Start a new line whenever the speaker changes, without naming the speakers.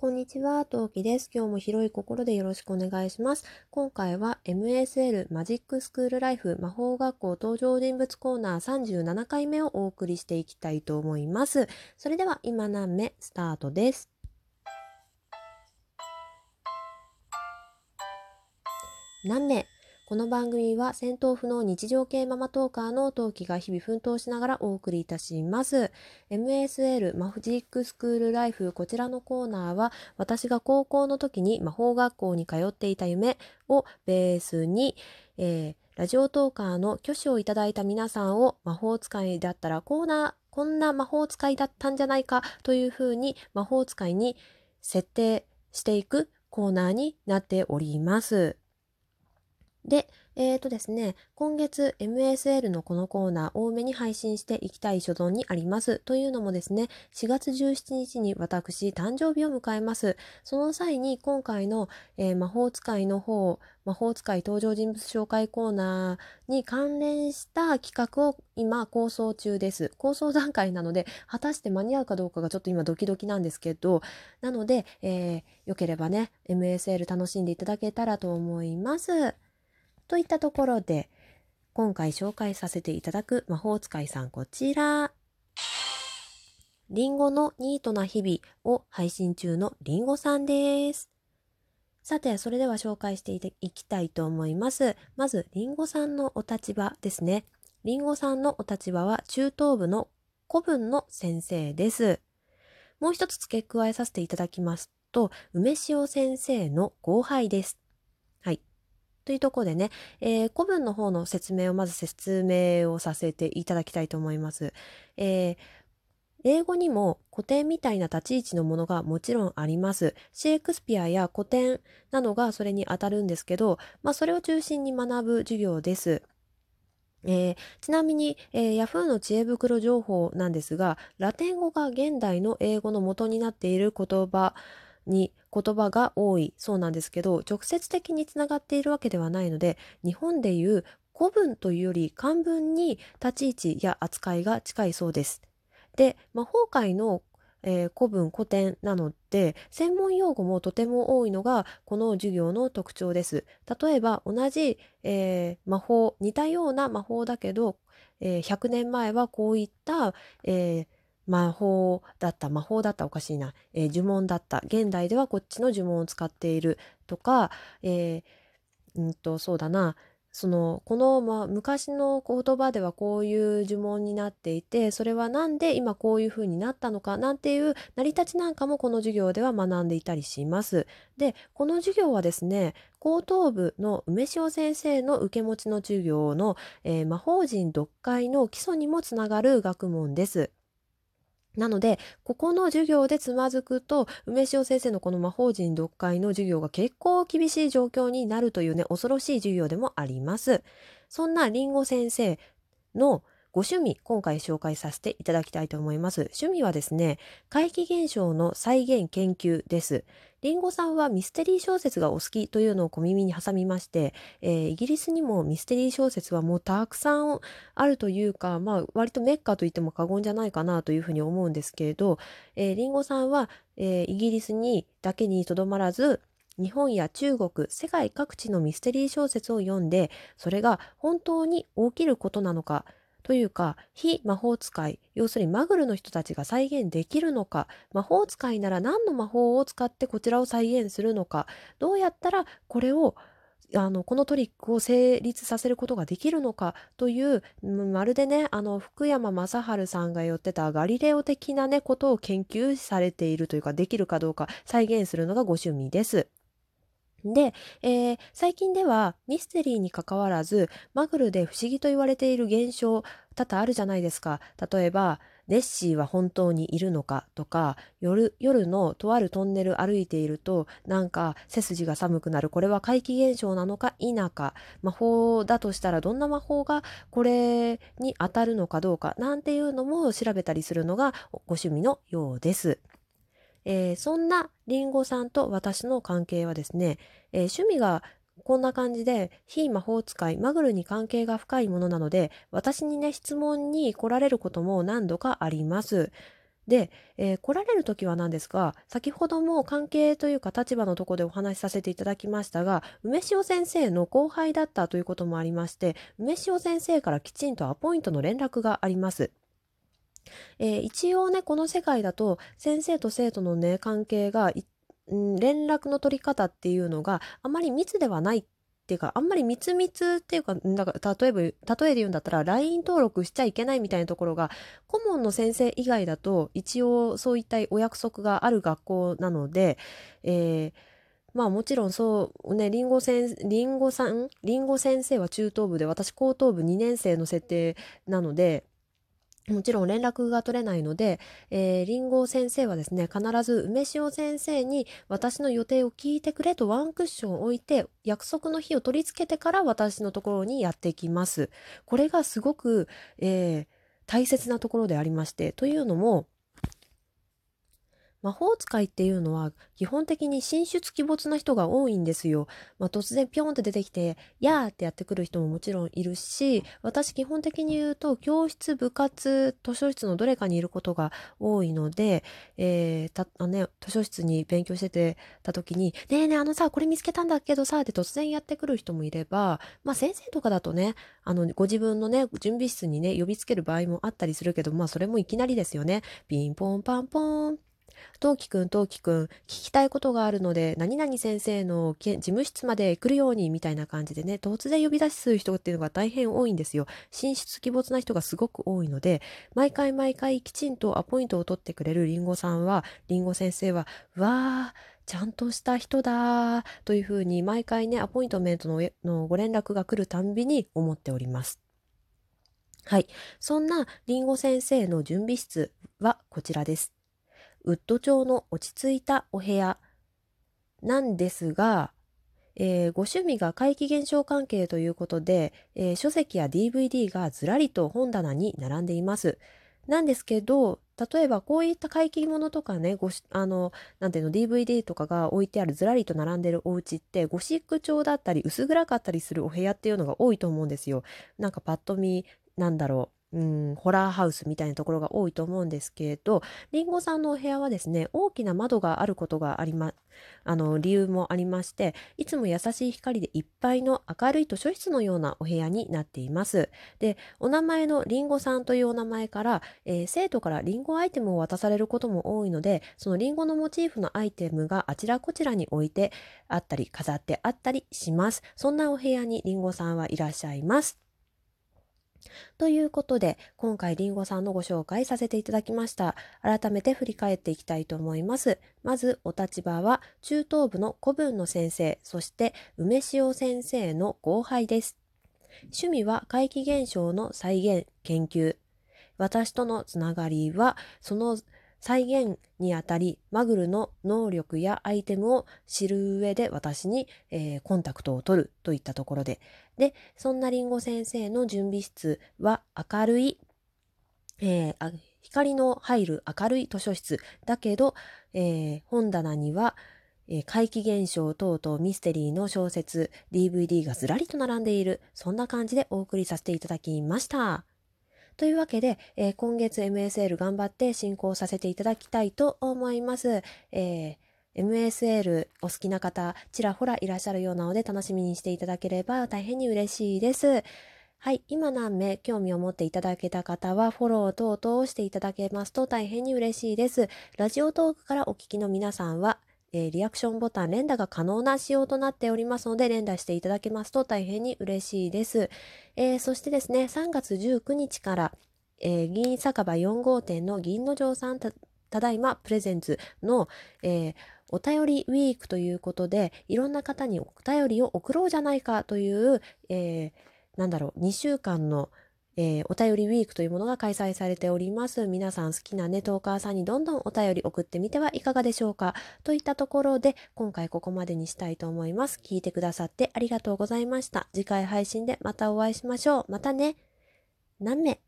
こんにちは、トウキです。今日も広い心でよろしくお願いします。今回は MSL マジックスクールライフ魔法学校登場人物コーナー37回目をお送りしていきたいと思います。それでは今何目スタートです。何目この番組は戦闘不能日常系ママトーカーの陶器が日々奮闘しながらお送りいたします。MSL マフジックスクールライフこちらのコーナーは私が高校の時に魔法学校に通っていた夢をベースに、えー、ラジオトーカーの挙手をいただいた皆さんを魔法使いだったらコーナーこんな魔法使いだったんじゃないかというふうに魔法使いに設定していくコーナーになっております。で、えーとですね、今月 MSL のこのコーナー多めに配信していきたい所存にあります。というのもですね、4月17日に私誕生日を迎えます。その際に今回の、えー、魔法使いの方、魔法使い登場人物紹介コーナーに関連した企画を今構想中です。構想段階なので、果たして間に合うかどうかがちょっと今ドキドキなんですけど、なので、えー、よければね、MSL 楽しんでいただけたらと思います。といったところで、今回紹介させていただく魔法使いさんこちら。リンゴのニートな日々を配信中のリンゴさんです。さて、それでは紹介していきたいと思います。まず、リンゴさんのお立場ですね。リンゴさんのお立場は中等部の古文の先生です。もう一つ付け加えさせていただきますと、梅塩先生の後輩です。というところでね、えー、古文の方の説明をまず説明をさせていただきたいと思います。えー英語にも古典みたいな立ち位置のものがもちろんあります。シェイクスピアや古典などがそれに当たるんですけど、まあ、それを中心に学ぶ授業です。えー、ちなみに、えー、Yahoo の知恵袋情報なんですが、ラテン語が現代の英語の元になっている言葉に言葉が多いそうなんですけど直接的につながっているわけではないので日本でいう古文というより漢文に立ち位置や扱いが近いそうです。で魔法界のえー、古文古典なので専門用語もとても多いのがこの授業の特徴です。例えば同じ、えー、魔法似たような魔法だけど、えー、100年前はこういった、えー、魔法だった魔法だったおかしいな、えー、呪文だった現代ではこっちの呪文を使っているとか、えー、うんとそうだなそのこの、ま、昔の言葉ではこういう呪文になっていてそれは何で今こういう風になったのかなんていう成り立ちなんかもこの授業では学んでいたりします。でこの授業はですね高等部の梅塩先生の受け持ちの授業の、えー、魔法陣読解の基礎にもつながる学問です。なので、ここの授業でつまずくと、梅塩先生のこの魔法陣読解の授業が結構厳しい状況になるというね、恐ろしい授業でもあります。そんなりんご先生のご趣味、今回紹介させていただきたいと思います。趣味はですね、怪奇現象の再現研究です。りんごさんはミステリー小説がお好きというのを小耳に挟みまして、えー、イギリスにもミステリー小説はもうたくさんあるというか、まあ、割とメッカと言っても過言じゃないかなというふうに思うんですけれど、えー、りんごさんは、えー、イギリスにだけにとどまらず、日本や中国、世界各地のミステリー小説を読んで、それが本当に起きることなのか、というか非魔法使い要するにマグルの人たちが再現できるのか魔法使いなら何の魔法を使ってこちらを再現するのかどうやったらこれをあのこのトリックを成立させることができるのかというまるでねあの福山雅治さんが言ってたガリレオ的なねことを研究されているというかできるかどうか再現するのがご趣味です。で、えー、最近ではミステリーにかかわらずマグルで不思議と言われている現象多々あるじゃないですか。例えばネッシーは本当にいるのかとか夜夜のとあるトンネル歩いているとなんか背筋が寒くなるこれは怪奇現象なのか否か魔法だとしたらどんな魔法がこれに当たるのかどうかなんていうのも調べたりするのがご趣味のようです。えー、そんなりんごさんと私の関係はですね、えー、趣味がこんな感じで非魔法使いマグルに関係が深いものなので私にね質問に来られることも何度かあります。で、えー、来られる時は何ですが先ほども関係というか立場のとこでお話しさせていただきましたが梅塩先生の後輩だったということもありまして梅塩先生からきちんとアポイントの連絡があります。えー、一応ねこの世界だと先生と生徒のね関係が、うん、連絡の取り方っていうのがあまり密ではないっていうか、あんまり密密っていうか、だから例えば、例えで言うんだったら、LINE 登録しちゃいけないみたいなところが、顧問の先生以外だと、一応そういったお約束がある学校なので、えー、まあもちろんそうね、りんご先、りんごさん、りんご先生は中等部で、私高等部2年生の設定なので、もちろん連絡が取れないので、えー、リンゴ先生はですね、必ず梅塩先生に私の予定を聞いてくれとワンクッションを置いて、約束の日を取り付けてから私のところにやってきます。これがすごく、えー、大切なところでありまして、というのも、魔法使いっていうのは基本的に進出鬼没な人が多いんですよ。まあ、突然ピョンって出てきて、やーってやってくる人ももちろんいるし、私基本的に言うと教室、部活、図書室のどれかにいることが多いので、えー、たあね、図書室に勉強しててた時に、ねえねえあのさ、これ見つけたんだけどさ、って突然やってくる人もいれば、まあ先生とかだとね、あの、ご自分のね、準備室にね、呼びつける場合もあったりするけど、まあそれもいきなりですよね。ピンポンパンポン。トウキくん、トウキくん、聞きたいことがあるので、何々先生の事務室まで来るように、みたいな感じでね、突然呼び出しする人っていうのが大変多いんですよ。進出鬼没な人がすごく多いので、毎回毎回きちんとアポイントを取ってくれるりんごさんは、りんご先生は、わー、ちゃんとした人だというふうに毎回ね、アポイントメントののご連絡が来るたんびに思っております。はい。そんなりんご先生の準備室はこちらです。ウッド調の落ち着いたお部屋なんですが、えー、ご趣味が怪奇現象関係ということで、えー、書籍や DVD がずらりと本棚に並んでいます。なんですけど、例えばこういった怪奇物とかね、ごしあの、なんていうの、DVD とかが置いてあるずらりと並んでるお家って、ゴシック調だったり、薄暗かったりするお部屋っていうのが多いと思うんですよ。なんかパッと見、なんだろう。うん、ホラーハウスみたいなところが多いと思うんですけれど、りんごさんのお部屋はですね、大きな窓があることがありま、あの、理由もありまして、いつも優しい光でいっぱいの明るい図書室のようなお部屋になっています。で、お名前のりんごさんというお名前から、えー、生徒からりんごアイテムを渡されることも多いので、そのりんごのモチーフのアイテムがあちらこちらに置いてあったり、飾ってあったりします。そんなお部屋にりんごさんはいらっしゃいます。ということで、今回りんごさんのご紹介させていただきました。改めて振り返っていきたいと思います。まず、お立場は中等部の古文の先生、そして梅塩先生の後輩です。趣味は怪奇現象の再現、研究。私とのつながりは、その再現にあたり、マグルの能力やアイテムを知る上で私に、えー、コンタクトを取るといったところで。で、そんなりんご先生の準備室は明るい、えー、光の入る明るい図書室だけど、えー、本棚には、え怪奇現象等々ミステリーの小説、DVD がずらりと並んでいる、そんな感じでお送りさせていただきました。というわけで、えー、今月 MSL 頑張って進行させていただきたいと思います。えー MSL お好きな方、ちらほらいらっしゃるようなので楽しみにしていただければ大変に嬉しいです。はい。今何名興味を持っていただけた方はフォロー等々をしていただけますと大変に嬉しいです。ラジオトークからお聞きの皆さんはえー、リアクションボタン連打が可能な仕様となっておりますので、連打していただけますと大変に嬉しいです。えー、そしてですね、3月19日から、えー、銀酒場4号店の銀の城さんただいまプレゼンツの、え、お便りウィークということで、いろんな方にお便りを送ろうじゃないかという、え、なんだろう、2週間のえー、お便りウィークというものが開催されております。皆さん好きなね、トーカーさんにどんどんお便り送ってみてはいかがでしょうか。といったところで、今回ここまでにしたいと思います。聞いてくださってありがとうございました。次回配信でまたお会いしましょう。またね。何名？